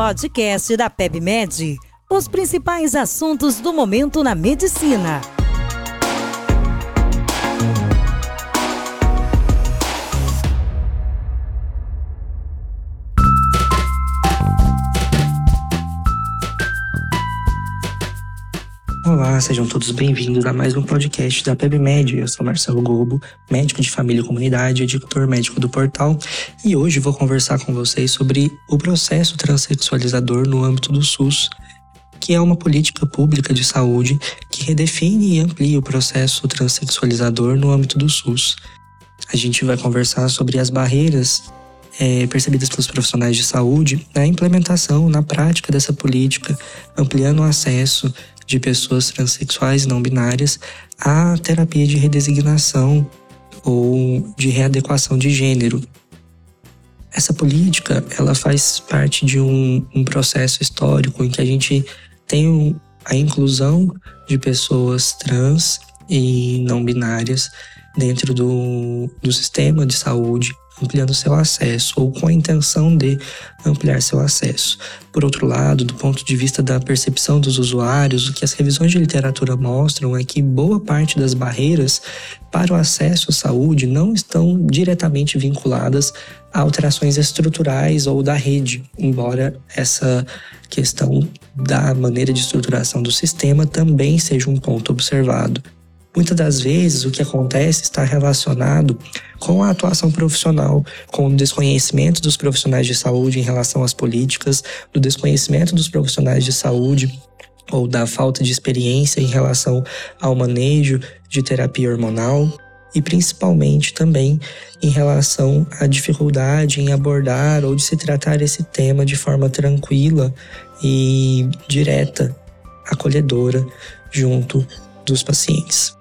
podcast da PebMed. Os principais assuntos do momento na medicina. Olá, sejam todos bem-vindos a mais um podcast da PebMed. Eu sou Marcelo Gobo, médico de família e comunidade, editor médico do portal, e hoje vou conversar com vocês sobre o processo transexualizador no âmbito do SUS, que é uma política pública de saúde que redefine e amplia o processo transexualizador no âmbito do SUS. A gente vai conversar sobre as barreiras é, percebidas pelos profissionais de saúde na implementação, na prática dessa política, ampliando o acesso de pessoas transexuais não binárias à terapia de redesignação ou de readequação de gênero. Essa política ela faz parte de um, um processo histórico em que a gente tem a inclusão de pessoas trans e não binárias dentro do, do sistema de saúde ampliando seu acesso ou com a intenção de ampliar seu acesso. Por outro lado, do ponto de vista da percepção dos usuários, o que as revisões de literatura mostram é que boa parte das barreiras para o acesso à saúde não estão diretamente vinculadas a alterações estruturais ou da rede, embora essa questão da maneira de estruturação do sistema também seja um ponto observado. Muitas das vezes o que acontece está relacionado com a atuação profissional, com o desconhecimento dos profissionais de saúde em relação às políticas, do desconhecimento dos profissionais de saúde ou da falta de experiência em relação ao manejo de terapia hormonal e principalmente também em relação à dificuldade em abordar ou de se tratar esse tema de forma tranquila e direta, acolhedora junto dos pacientes.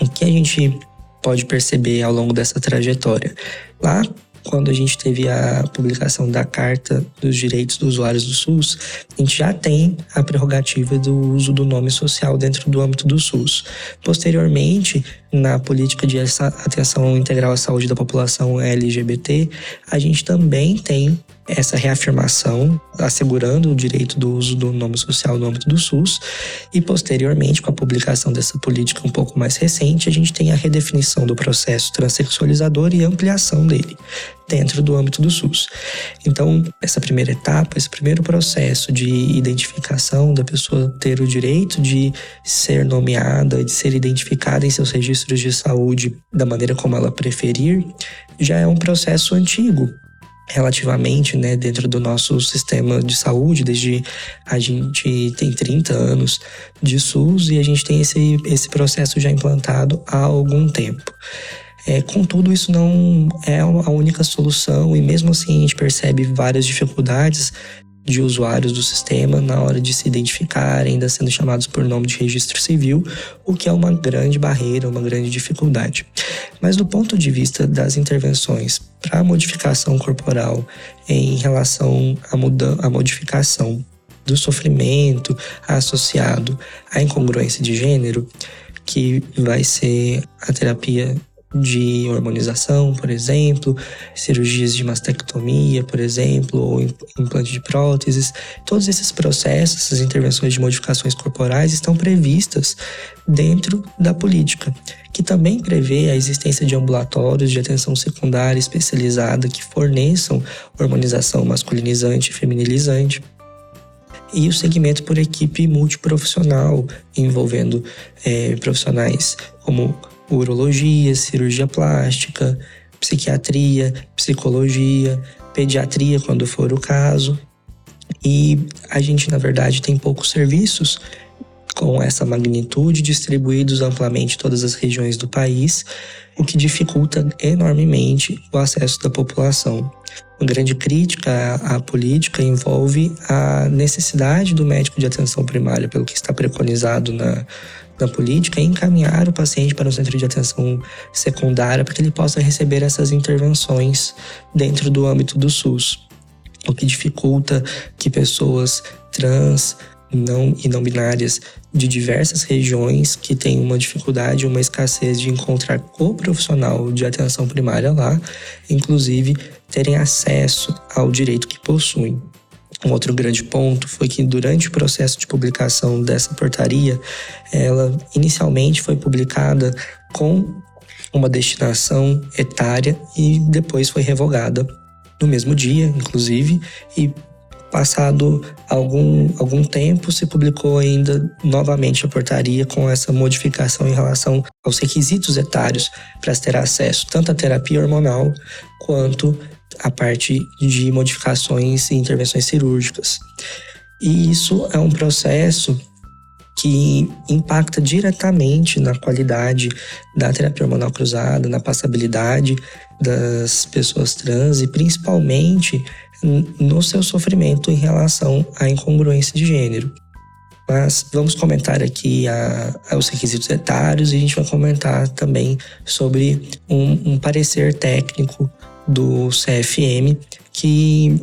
O que a gente pode perceber ao longo dessa trajetória? Lá, quando a gente teve a publicação da Carta dos Direitos dos Usuários do SUS, a gente já tem a prerrogativa do uso do nome social dentro do âmbito do SUS. Posteriormente, na política de atenção integral à saúde da população LGBT, a gente também tem essa reafirmação, assegurando o direito do uso do nome social no âmbito do SUS, e posteriormente, com a publicação dessa política um pouco mais recente, a gente tem a redefinição do processo transexualizador e ampliação dele dentro do âmbito do SUS. Então, essa primeira etapa, esse primeiro processo de identificação da pessoa ter o direito de ser nomeada, de ser identificada em seus registros de saúde da maneira como ela preferir, já é um processo antigo, relativamente, né, dentro do nosso sistema de saúde, desde a gente tem 30 anos de SUS e a gente tem esse, esse processo já implantado há algum tempo. É, contudo, isso não é a única solução e mesmo assim a gente percebe várias dificuldades de usuários do sistema na hora de se identificar, ainda sendo chamados por nome de registro civil, o que é uma grande barreira, uma grande dificuldade. Mas do ponto de vista das intervenções para a modificação corporal em relação à, muda à modificação do sofrimento associado à incongruência de gênero, que vai ser a terapia de hormonização, por exemplo, cirurgias de mastectomia, por exemplo, ou implante de próteses. Todos esses processos, essas intervenções de modificações corporais estão previstas dentro da política, que também prevê a existência de ambulatórios de atenção secundária especializada que forneçam hormonização masculinizante e feminilizante e o segmento por equipe multiprofissional, envolvendo é, profissionais como urologia, cirurgia plástica, psiquiatria, psicologia, pediatria, quando for o caso. E a gente, na verdade, tem poucos serviços com essa magnitude distribuídos amplamente em todas as regiões do país, o que dificulta enormemente o acesso da população. Uma grande crítica à, política envolve a necessidade do médico de atenção primária, pelo que está preconizado na, da política é encaminhar o paciente para um centro de atenção secundária para que ele possa receber essas intervenções dentro do âmbito do SUS, o que dificulta que pessoas trans não e não binárias de diversas regiões que têm uma dificuldade, uma escassez de encontrar o profissional de atenção primária lá, inclusive terem acesso ao direito que possuem. Um outro grande ponto foi que durante o processo de publicação dessa portaria, ela inicialmente foi publicada com uma destinação etária e depois foi revogada no mesmo dia, inclusive, e passado algum, algum tempo se publicou ainda novamente a portaria com essa modificação em relação aos requisitos etários para ter acesso tanto à terapia hormonal quanto a parte de modificações e intervenções cirúrgicas. E isso é um processo que impacta diretamente na qualidade da terapia hormonal cruzada, na passabilidade das pessoas trans e principalmente no seu sofrimento em relação à incongruência de gênero. Mas vamos comentar aqui a, a, os requisitos etários e a gente vai comentar também sobre um, um parecer técnico do CFM que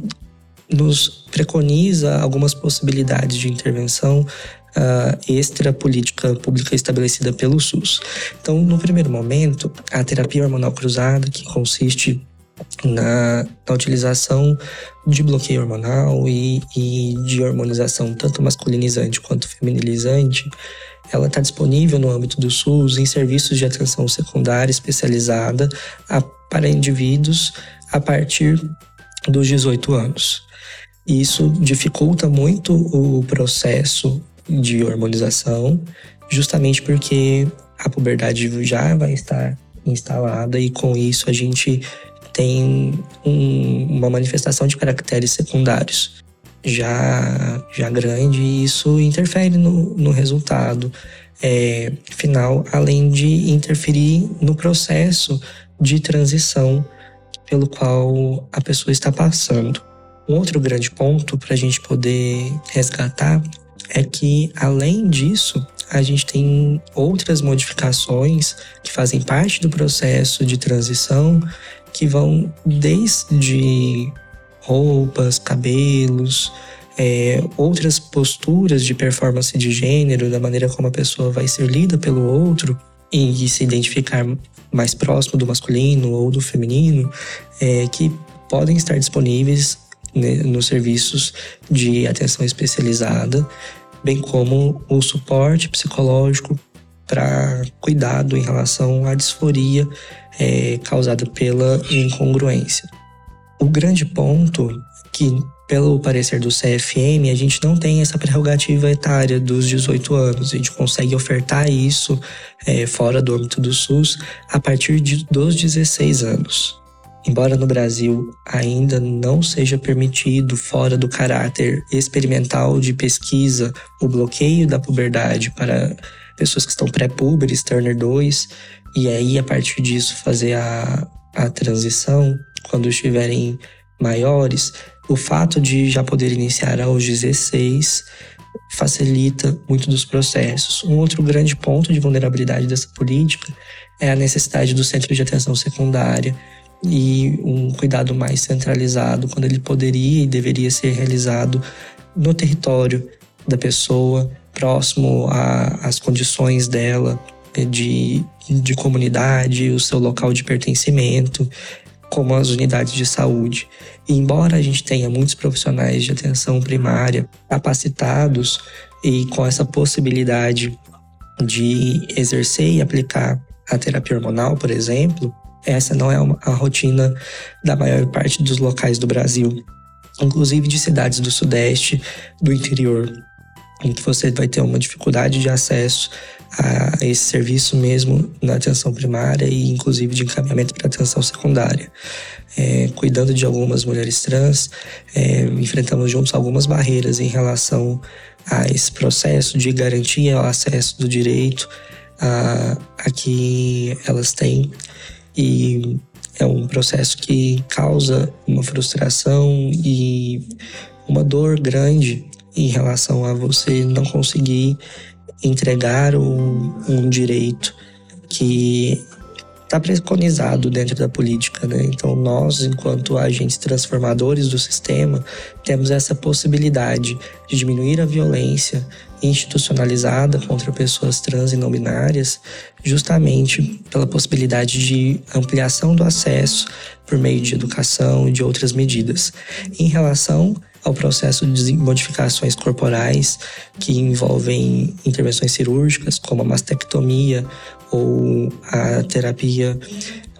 nos preconiza algumas possibilidades de intervenção uh, extra política pública estabelecida pelo SUS. Então, no primeiro momento, a terapia hormonal cruzada, que consiste na, na utilização de bloqueio hormonal e, e de hormonização tanto masculinizante quanto feminilizante, ela está disponível no âmbito do SUS em serviços de atenção secundária especializada a, para indivíduos a partir dos 18 anos. Isso dificulta muito o processo de hormonização, justamente porque a puberdade já vai estar instalada e com isso a gente tem um, uma manifestação de caracteres secundários já, já grande e isso interfere no, no resultado é, final, além de interferir no processo de transição pelo qual a pessoa está passando. Um outro grande ponto para a gente poder resgatar é que, além disso, a gente tem outras modificações que fazem parte do processo de transição, que vão desde roupas, cabelos, é, outras posturas de performance de gênero, da maneira como a pessoa vai ser lida pelo outro e se identificar mais próximo do masculino ou do feminino, é, que podem estar disponíveis né, nos serviços de atenção especializada, bem como o suporte psicológico para cuidado em relação à disforia é, causada pela incongruência. O grande ponto que pelo parecer do CFM, a gente não tem essa prerrogativa etária dos 18 anos. A gente consegue ofertar isso é, fora do âmbito do SUS a partir de, dos 16 anos. Embora no Brasil ainda não seja permitido, fora do caráter experimental de pesquisa, o bloqueio da puberdade para pessoas que estão pré-púberes, Turner 2, e aí a partir disso fazer a, a transição quando estiverem maiores, o fato de já poder iniciar aos 16 facilita muito dos processos. Um outro grande ponto de vulnerabilidade dessa política é a necessidade do centro de atenção secundária, e um cuidado mais centralizado, quando ele poderia e deveria ser realizado no território da pessoa, próximo às condições dela, eh, de, de comunidade, o seu local de pertencimento, como as unidades de saúde. E embora a gente tenha muitos profissionais de atenção primária capacitados e com essa possibilidade de exercer e aplicar a terapia hormonal, por exemplo, essa não é uma, a rotina da maior parte dos locais do Brasil, inclusive de cidades do Sudeste, do interior, em que você vai ter uma dificuldade de acesso a esse serviço mesmo na atenção primária e inclusive de encaminhamento para atenção secundária. É, cuidando de algumas mulheres trans, é, enfrentamos juntos algumas barreiras em relação a esse processo de garantia ao acesso do direito a, a que elas têm e é um processo que causa uma frustração e uma dor grande em relação a você não conseguir entregar um, um direito que está preconizado dentro da política, né? Então nós, enquanto agentes transformadores do sistema, temos essa possibilidade de diminuir a violência institucionalizada contra pessoas trans e não binárias, justamente pela possibilidade de ampliação do acesso por meio de educação e de outras medidas. Em relação ao processo de modificações corporais que envolvem intervenções cirúrgicas, como a mastectomia ou a terapia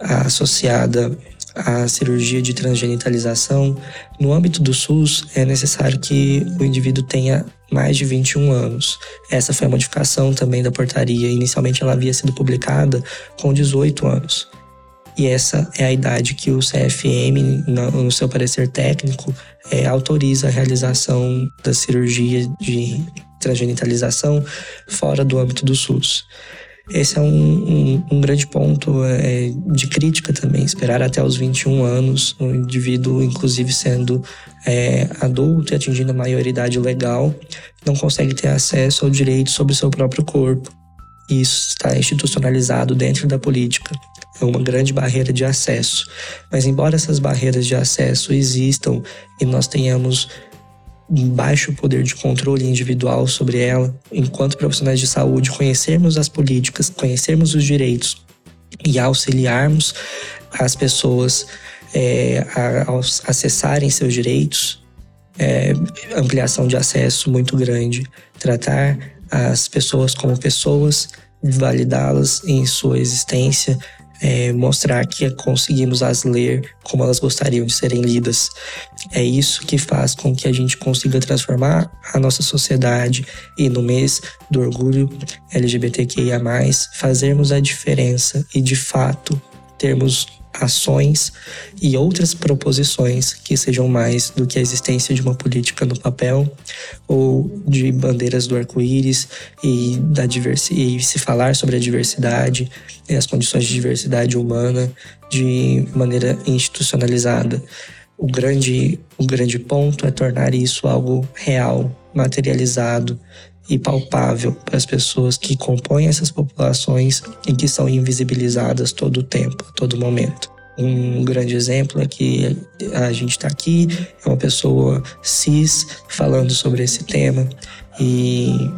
associada à cirurgia de transgenitalização. No âmbito do SUS, é necessário que o indivíduo tenha mais de 21 anos. Essa foi a modificação também da portaria. Inicialmente ela havia sido publicada com 18 anos. E essa é a idade que o CFM, no seu parecer técnico, é, autoriza a realização da cirurgia de transgenitalização fora do âmbito do SUS. Esse é um, um, um grande ponto é, de crítica também, esperar até os 21 anos, o indivíduo, inclusive sendo é, adulto e atingindo a maioridade legal, não consegue ter acesso ao direito sobre seu próprio corpo. Isso está institucionalizado dentro da política é uma grande barreira de acesso. Mas, embora essas barreiras de acesso existam e nós tenhamos baixo poder de controle individual sobre ela, enquanto profissionais de saúde, conhecermos as políticas, conhecermos os direitos e auxiliarmos as pessoas é, a, a acessarem seus direitos, é, ampliação de acesso muito grande, tratar as pessoas como pessoas, validá-las em sua existência, é, mostrar que conseguimos as ler como elas gostariam de serem lidas. É isso que faz com que a gente consiga transformar a nossa sociedade e no mês do orgulho LGBTQIA, fazermos a diferença e de fato termos ações e outras proposições que sejam mais do que a existência de uma política no papel ou de bandeiras do arco-íris e da e se falar sobre a diversidade e as condições de diversidade humana de maneira institucionalizada. O grande, o grande ponto é tornar isso algo real, materializado e palpável para as pessoas que compõem essas populações e que são invisibilizadas todo o tempo, todo momento. Um grande exemplo é que a gente está aqui, é uma pessoa cis falando sobre esse tema e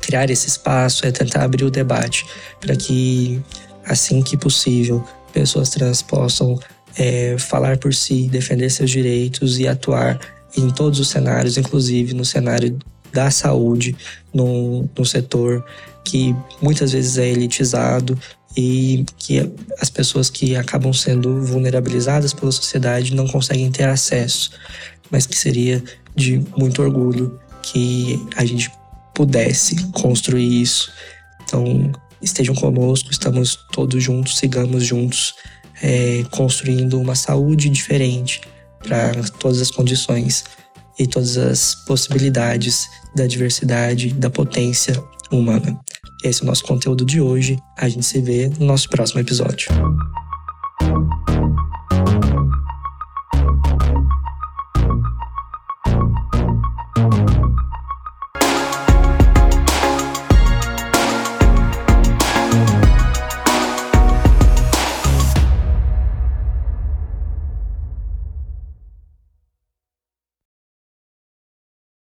criar esse espaço é tentar abrir o debate para que, assim que possível, pessoas trans possam é, falar por si, defender seus direitos e atuar em todos os cenários, inclusive no cenário da saúde num, num setor que muitas vezes é elitizado e que as pessoas que acabam sendo vulnerabilizadas pela sociedade não conseguem ter acesso, mas que seria de muito orgulho que a gente pudesse construir isso. Então, estejam conosco, estamos todos juntos, sigamos juntos, é, construindo uma saúde diferente para todas as condições e todas as possibilidades da diversidade, da potência humana. Esse é o nosso conteúdo de hoje. A gente se vê no nosso próximo episódio.